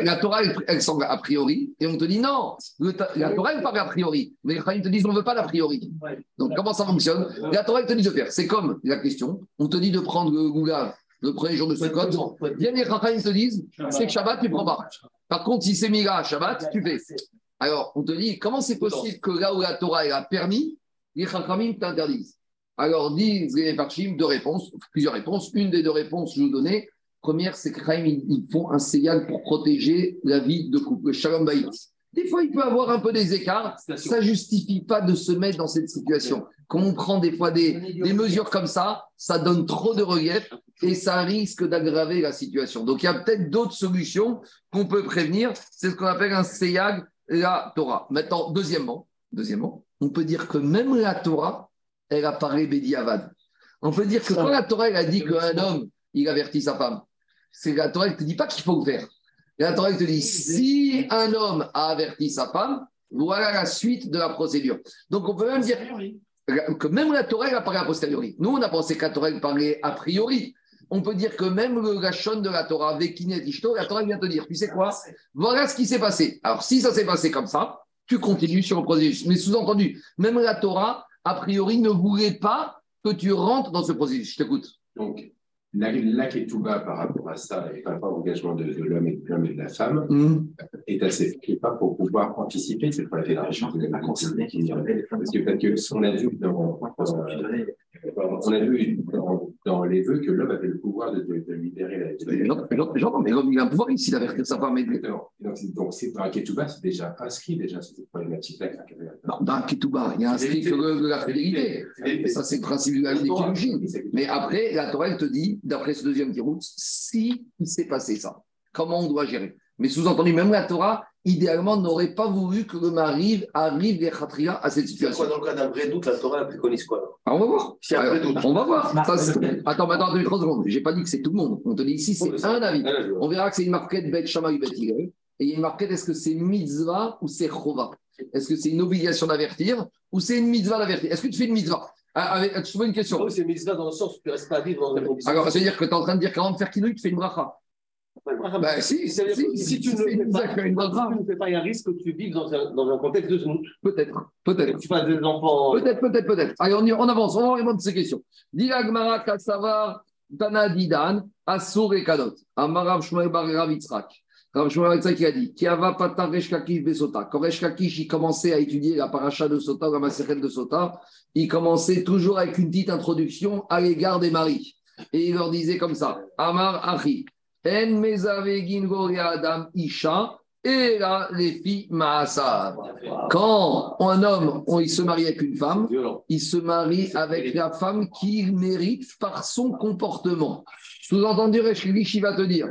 Ah, la Torah, elle, elle semble a priori, et on te dit non. Le la Torah, elle parle a priori, mais les Chachamim te disent on ne veut pas l'a priori. Donc, comment ça fonctionne La Torah, elle te dit de faire. C'est comme la question on te dit de prendre le le premier jour de Sukkot. Viennent les Chachamim te disent c'est que Shabbat, tu ne prends pas. Par contre, si c'est Mila à Shabbat, tu fais. Alors, on te dit comment c'est possible que là où la Torah elle a permis, les Chachamim t'interdisent? Alors, disent les Farshim deux réponses, plusieurs réponses. Une des deux réponses, je vais vous donner. Première, c'est que Chaim, ils, font un ségal pour protéger la vie de couple, le Shalom Bayit. Des fois, il peut avoir un peu des écarts. Ça ne justifie pas de se mettre dans cette situation. Quand on prend des fois des, des mesures comme ça, ça donne trop de relief et ça risque d'aggraver la situation. Donc, il y a peut-être d'autres solutions qu'on peut prévenir. C'est ce qu'on appelle un séyag, la Torah. Maintenant, deuxièmement, deuxièmement, on peut dire que même la Torah, elle apparaît Bédiavad. On peut dire que quand la Torah elle a dit qu'un homme, il avertit sa femme, c'est la Torah ne te dit pas qu'il faut le faire. La Torah elle te dit si un homme a averti sa femme, voilà la suite de la procédure. Donc on peut même dire que même la Torah elle apparaît a posteriori. Nous, on a pensé que la Torah elle parlait a priori. On peut dire que même le gachon de la Torah, Vekinet Ishto, la Torah vient te dire, tu sais quoi? Voilà ce qui s'est passé. Alors si ça s'est passé comme ça, tu continues sur le processus. Mais sous-entendu, même la Torah, a priori, ne voulait pas que tu rentres dans ce processus. Je t'écoute. Donc, la, la Ketouba par rapport à ça et par rapport à l'engagement de, de l'homme et de l'homme et de la femme Hum. est assez pas pour pouvoir anticiper cette qui parce que parce que on a vu dans, dans- on a vu dans, dans les vœux que l'homme avait le pouvoir de, de, de libérer la Mais j'entends- mais l'homme, il a un pouvoir ici d'avertir sa femme. de- Donc, c'est- dans Ketouba, c'est déjà inscrit déjà cette problématique-là. Non, dans Ketouba, il y a inscrit que le- la fidélité. Ça, c'est le principe de la. Mais après, la Torah, elle te dit, d'après ce deuxième tirout, si il s'est passé ça, comment on doit gérer? Mais sous-entendu, même la Torah, idéalement, n'aurait pas voulu que le mari arrive les khatria à cette C'est situation. quoi, dans le cas d'un vrai doute, la Torah elle préconise quoi Ah, on va voir. Si Alors, doute. on va voir. Ça, attends, attends, attends, 30 secondes. J'ai pas dit que c'est tout le monde. On te dit ici, c'est un avis. Ah, je. On verra que c'est une marquette Bet Shammai Bet. Et il y a une marquette, est-ce que c'est mitzvah ou c'est chova? Est-ce que c'est une obligation d'avertir ou c'est une mitzvah d'avertir? Est-ce que tu fais une mitzvah? Ah, avec, Je te pose une question. Ah oui, c'est mitzvah dans le sens où tu ne restes pas vivre dans une condition. Alors, ça veut dire que tu es en train de dire qu'avant de faire kinouï, tu fais une bracha. Bah, si, si, si, si tu ne le fais pas, il y a un risque que tu vives dans un, dans un contexte de znout. Peut-être, peut-être. Tu fasses des enfants. Peut-être, peut-être, peut-être. Allez, on, y- on avance, on va répondre à ces questions. Dila Gmara Kassavar, Tana Didan, Assour et Kadot. Amarav Shmuel Bar Rav Yitzhak. Rav Shmuel Yitzhak, il a dit Kiava Pata Resh Kakish Besota. Quand Resh Kakish, il commençait à étudier la paracha de Sota, la Maseret de Sota, il commençait toujours avec une petite introduction à l'égard des maris. Et il leur disait comme ça Amar Achi, En mezavegin adam isha. Et là, les filles maasav. Quand un homme, il se marie avec une femme, il se marie avec la femme qu'il mérite par son comportement. Sous-entendu, Reshkivichi va te dire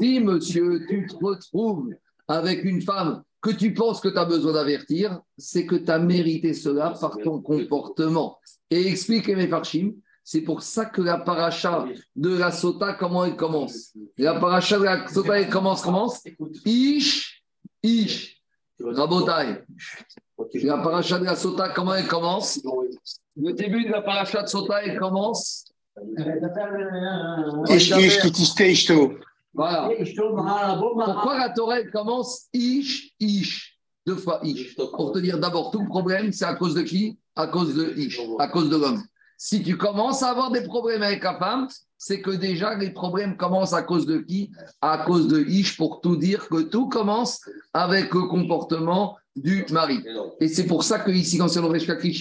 si, monsieur, tu te retrouves avec une femme que tu penses que tu as besoin d'avertir, c'est que tu as mérité cela par ton comportement. Et explique mes Farshim, c'est pour ça que la paracha de la sota, comment elle commence? La paracha de la sota, elle commence, commence? Ish, Ish, Rabotai. La paracha de la sota, comment elle commence? Le début de la paracha de sota, elle commence? Ish, ish, kitiste, ishto. Voilà. Pourquoi la Torah elle commence Ish, Ish? Deux fois Ish. Pour te dire d'abord, tout le problème, c'est à cause de qui? À cause de Ish, à cause de l'homme. Si tu commences à avoir des problèmes avec la femme, c'est que déjà les problèmes commencent à cause de qui? À cause de Ish, pour tout dire que tout commence avec le comportement du mari. Et c'est pour ça que ici, quand c'est le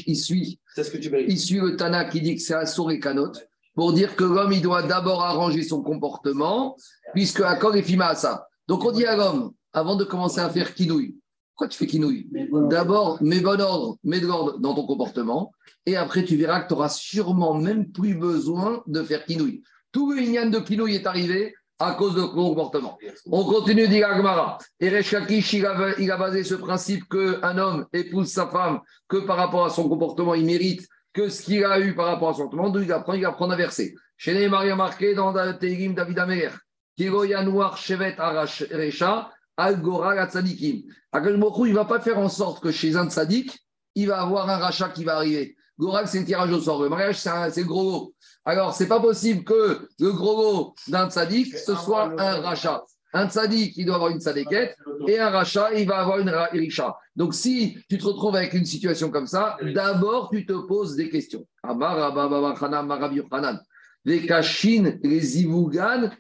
il suit ce que tu il suit le Tana qui dit que c'est Assour et Kanot, pour dire que l'homme, il doit d'abord arranger son comportement, puisque accord est fima à ça? Donc on dit à l'homme, avant de commencer à faire kinouille, pourquoi tu fais kinouille D'abord, mets bon ordre, mets de l'ordre dans ton comportement, et après tu verras que tu auras sûrement même plus besoin de faire kinouille. Tout le lignan de kinouille est arrivé à cause de ton comportement. On continue, dit Agmara. Et il a, il a basé ce principe qu'un homme épouse sa femme que par rapport à son comportement, il mérite que ce qu'il a eu par rapport à son comportement, d'où il apprend, il apprend à verser. Chez les Maria marqué dans David Amer, Kiro Yanouar Shevet Arash Recha, Al Gora la Tzadikim. Akash Baruch Hu, il ne va pas faire en sorte que chez un tzadik, il va avoir un rachat qui va arriver. Goral, c'est le tirage au sort. Le mariage, c'est le gros lot. Alors, c'est pas possible que le gros lot d'un tzadik, ce soit un rachat. Un tzadik, il doit avoir une tzadékette, et un rachat, il va avoir une richa. Donc, si tu te retrouves avec une situation comme ça, d'abord, tu te poses des questions. Amar, Rabba, Baba, Hanan, Marabi, Yochanan. Les Kashin, les Ivugan,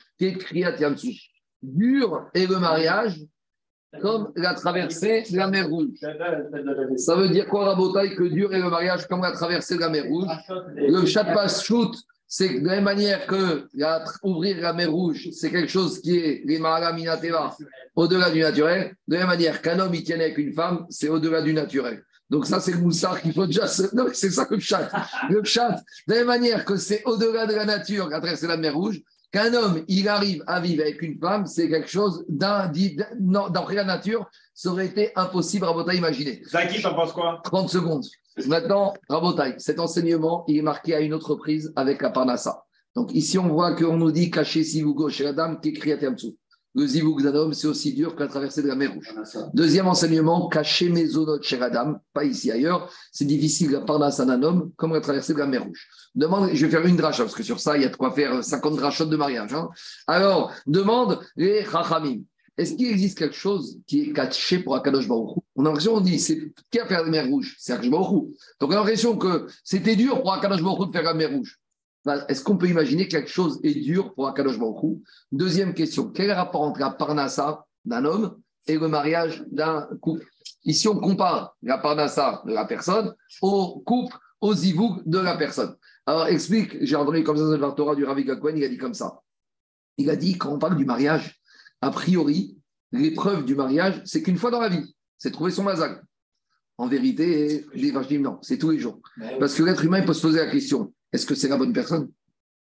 Ket Kriyat Yamsou. Dur est le mariage comme la traversée de la mer Rouge. Ça veut dire quoi, Rabotaï, que dur est le mariage comme la traversée de la mer Rouge? Le chatpas shoot, c'est de la même manière que la- ouvrir la mer Rouge, c'est quelque chose qui est au-delà du naturel. De la même manière qu'un homme, il tienne avec une femme, c'est au-delà du naturel. Donc ça, c'est le moussard qu'il faut déjà... se- Non, c'est ça le chat. Le chat, de la même manière que c'est au-delà de la nature, la traversée de la mer Rouge, qu'un homme, il arrive à vivre avec une femme, c'est quelque chose D'après la nature, ça aurait été impossible à Rabotaï imaginer. Zaki, t'en penses quoi? 30 secondes. Maintenant, Rabotaï, cet enseignement, il est marqué à une autre prise avec la Parnassa. Donc ici, on voit qu'on nous dit cacher Sivugo chez la dame qui écrit à Tiamsou. Le Zivug d'un homme, c'est aussi dur que la traversée de la mer Rouge. Deuxième enseignement, cacher Mézonot chez la dame, pas ici ailleurs. C'est difficile la Parnassa d'un homme comme la traversée de la mer Rouge. Demande, je vais faire une dracha, parce que sur ça, il y a de quoi faire 50 drachot de mariage. hein. Alors, demande les Chachamim. Est-ce qu'il existe quelque chose qui est caché pour Akadosh Baruch On a l'impression, on dit, c'est qui a fait la mer rouge? C'est Akadosh Baruch. Donc on a l'impression que c'était dur pour Akadosh Baruch de faire la mer rouge. Est-ce qu'on peut imaginer que quelque chose est dur pour Akadosh Baruch Hu? Deuxième question, quel est le rapport entre la parnassa d'un homme et le mariage d'un couple? Ici, on compare la parnassa de la personne au couple, au zivoug de la personne. Alors explique, j'ai entendu comme ça dans le Torah du Ravi Gakwen, il a dit comme ça. Il a dit, quand on parle du mariage, a priori, l'épreuve du mariage, c'est qu'une fois dans la vie, c'est trouver son mazag. En vérité, les vaches non, c'est tous les jours. Parce que l'être humain, il peut se poser la question est-ce que c'est la bonne personne?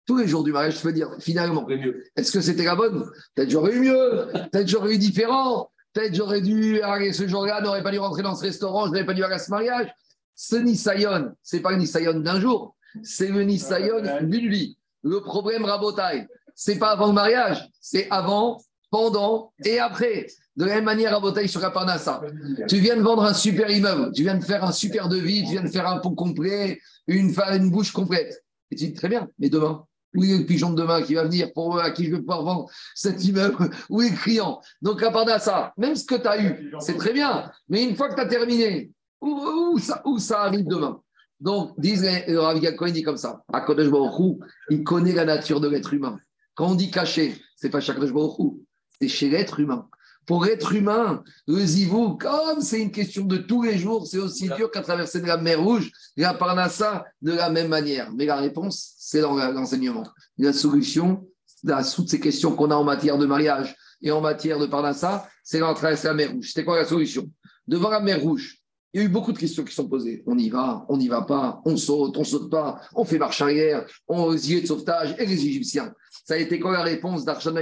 Tous les jours du mariage, je peux dire finalement, est-ce que c'était la bonne? Peut-être j'aurais eu mieux, peut-être j'aurais eu différent, peut-être j'aurais dû, allez, ce jour-là, n'aurais pas dû rentrer dans ce restaurant, je n'aurais pas dû aller à ce mariage. Ce Nisayon, ce n'est pas le Nisayon d'un jour, c'est le Nisayon d'une vie. Le problème rabotaille, c'est pas avant le mariage, c'est avant, pendant et après. De la même manière, rabotaille sur la Parnassa. Tu viens de vendre un super immeuble, tu viens de faire un super devis, tu viens de faire un pont complet, une, une bouche complète. Et tu dis très bien, mais demain, où est le pigeon de demain qui va venir pour à qui je vais pouvoir vendre cet immeuble? Où est le client? Donc, à même ce que tu as eu, c'est très bien, mais une fois que tu as terminé, où, où ça, où ça arrive demain? Donc, disent Rav Cohen dit comme ça. À Kodesh Baruch Hu, il connaît la nature de l'être humain. Quand on dit caché, c'est pas Kodesh Baruch Hu, c'est chez l'être humain. Pour être humain, le zivou, comme c'est une question de tous les jours, c'est aussi dur qu'à traverser de la mer Rouge et à Parnassa de la même manière. Mais la réponse, c'est dans la- l'enseignement. La solution, dans toutes ces questions qu'on a en matière de mariage et en matière de parnassa, c'est de traverser la mer Rouge. C'était quoi la solution? Devant la mer Rouge, il y a eu beaucoup de questions qui sont posées. On y va, on n'y va pas, on saute, on saute pas, on fait marche arrière, on gilet de sauvetage et les Égyptiens. Ça a été quoi la réponse d'Arshana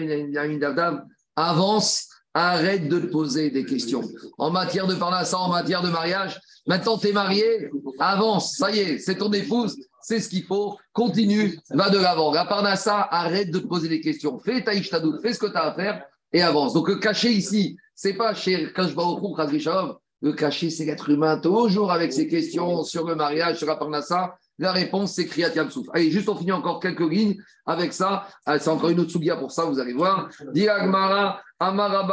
Davdam Avance, arrête de te poser des questions. En matière de parnassa, en matière de mariage, maintenant tu es marié, avance, ça y est, c'est ton épouse, c'est ce qu'il faut, continue, va de l'avant. La parnassa, arrête de te poser des questions. Fais ta ishtadout, fais ce que tu as à faire et avance. Donc le cachet ici, c'est pas chez Kashbaokhou, Shalom, le cachet, c'est l'être humain, toujours avec ses questions sur le mariage, sur la parnassa. La réponse, c'est Kriyat Yamsouf. Allez, juste on finit encore quelques lignes avec ça. Ah, c'est encore une autre sougia pour ça, vous allez voir. Diagmara, Amara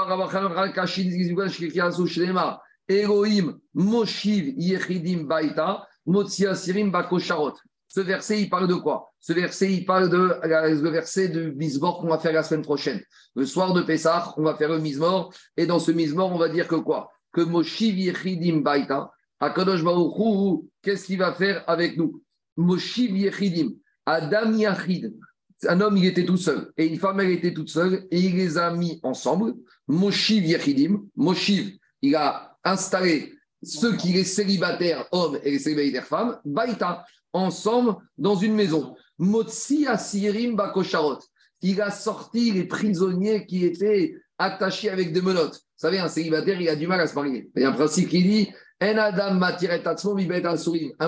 Elohim, Moshiv, Yechidim, Baita, Motsia, Sirim, Bakosharot. Ce verset, il parle de quoi? Ce verset, il parle de le verset de Mismor qu'on va faire la semaine prochaine. Le soir de Pessah, on va faire le Mismor. Et dans ce Mismor, on va dire que quoi? Que Moshiv, Yechidim, Baita, Akadosh Baruch qu'est-ce qu'il va faire avec nous? Moshiv Yechidim, Adam Yachid, un homme, il était tout seul, et une femme, elle était toute seule, et il les a mis ensemble. Moshiv Yechidim, Moshiv, il a installé ceux qui les célibataires hommes et les célibataires femmes, Baïta, ensemble dans une maison. Motsi Asirim Bakosharot, il a sorti les prisonniers qui étaient attachés avec des menottes. Vous savez, un célibataire, il a du mal à se marier. Il y a un principe qui dit Un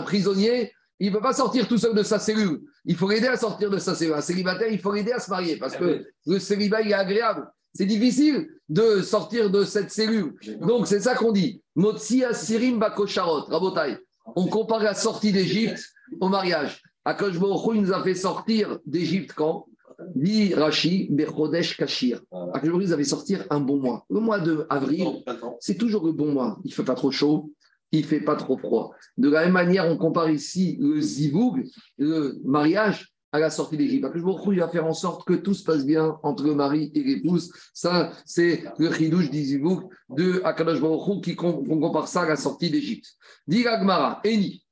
prisonnier, il ne peut pas sortir tout seul de sa cellule. Il faut l'aider à sortir de sa cellule. Un célibataire, il faut l'aider à se marier parce que le célibat, il est agréable. C'est difficile de sortir de cette cellule. Donc, c'est ça qu'on dit. Motsi Asirim Bakosharot, Rabotai. On compare la sortie d'Égypte au mariage. Akash Baruch nous a fait sortir d'Égypte quand? Dit Rashi, Bechodesh Kashir. Akash nous a fait sortir un bon mois. Le mois de avril, c'est toujours le bon mois. Il ne fait pas trop chaud, il fait pas trop froid. De la même manière, on compare ici le zivoug, le mariage, à la sortie d'Égypte. Je il va faire en sorte que tout se passe bien entre le mari et l'épouse. Ça, c'est le chidouche d'Izivouk de Akadosh Baruch qui compare ça à la sortie d'Égypte. Dit Agmara, Eni.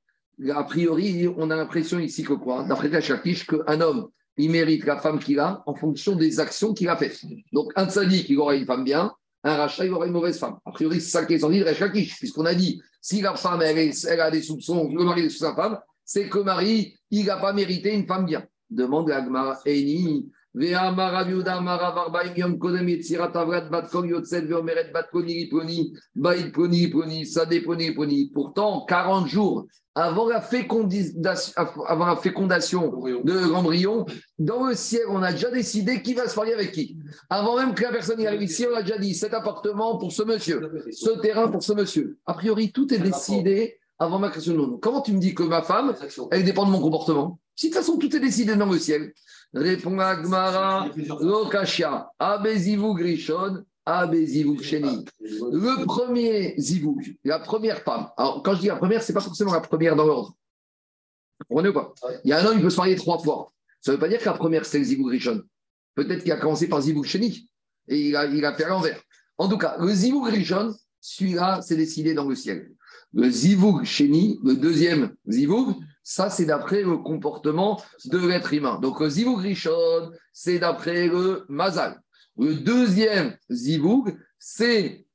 A priori, on a l'impression ici que quoi? D'après la qu'un homme, il mérite la femme qu'il a en fonction des actions qu'il a faites. Donc, un tzaddik, il aura une femme bien, un rachat, il aura une mauvaise femme. A priori, c'est ça qui est sorti de Shakish, puisqu'on a dit, si la femme, elle, a des soupçons, le mari est sous sa femme, c'est que le mari, il n'a pas mérité une femme bien. Demande Agmara, Eni, Pourtant, 40 jours avant la, fécondation, avant la fécondation de l'embryon, dans le ciel, on a déjà décidé qui va se marier avec qui. Avant même que la personne y arrive ici, on a déjà dit cet appartement pour ce monsieur, ce terrain pour ce monsieur. A priori, tout est décidé avant ma création. Comment tu me dis que ma femme, elle dépend de mon comportement? Si de toute façon, tout est décidé dans le ciel. Répond Agmara, Lokashia, Abezivou Grishon, Abezivou Cheni. Le premier zivou, la première femme. Alors, quand je dis la première, ce n'est pas forcément la première dans l'ordre. Vous comprenez ou pas Il y a un homme, il peut se marier trois fois. Ça ne veut pas dire que la première, c'est le zivou Grishon. Peut-être qu'il a commencé par zivou Cheni et il a, il a fait l'envers. En tout cas, le zivou Grishon, celui-là, c'est décidé dans le ciel. Le zivoug chéni, le deuxième zivoug, ça c'est d'après le comportement de l'être humain. Donc le rishon, c'est d'après le mazal. Le deuxième zivoug, c'est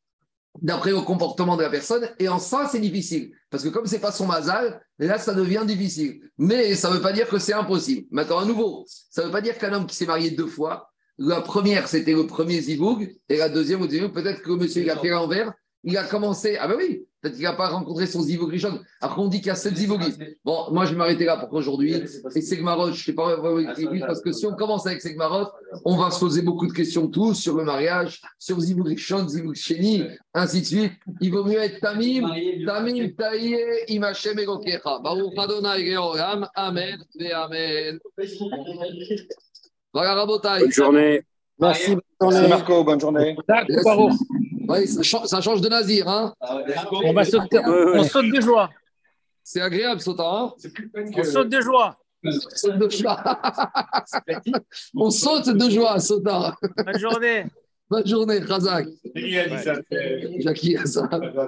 d'après le comportement de la personne. Et en ça, c'est difficile. Parce que comme c'est pas son mazal, là, ça devient difficile. Mais ça ne veut pas dire que c'est impossible. Maintenant, à nouveau, ça ne veut pas dire qu'un homme qui s'est marié deux fois, la première, c'était le premier zivoug, et la deuxième, peut-être que monsieur il a fait l'envers, il a commencé. Ah ben oui, peut-être qu'il n'a pas rencontré son Zivo Après, on dit qu'il y a sept Zivogis. Bon, moi, je vais m'arrêter là pour qu'aujourd'hui. Et Segmarot, je ne sais pas parce que si on commence avec Segmarot, on va se poser beaucoup de questions tous sur le mariage, sur Zivo Grishon, Zivo ainsi de suite. Il vaut mieux être Tamim, Tamim, Taïe, Imachem et Gokecha. Baruch Adonai, Amen, et Amen. Voilà, Rabotai. Bonne journée. Merci, bonne journée. Marco, bonne journée. Ouais, ça, ça, change de Nazir. Hein on va sauter, on saute de joie. C'est agréable, sautant. Hein on saute de joie. On saute de joie. on saute de joie, sautant. Bonne journée. Bonne journée, Razak. Jackie a dit ça.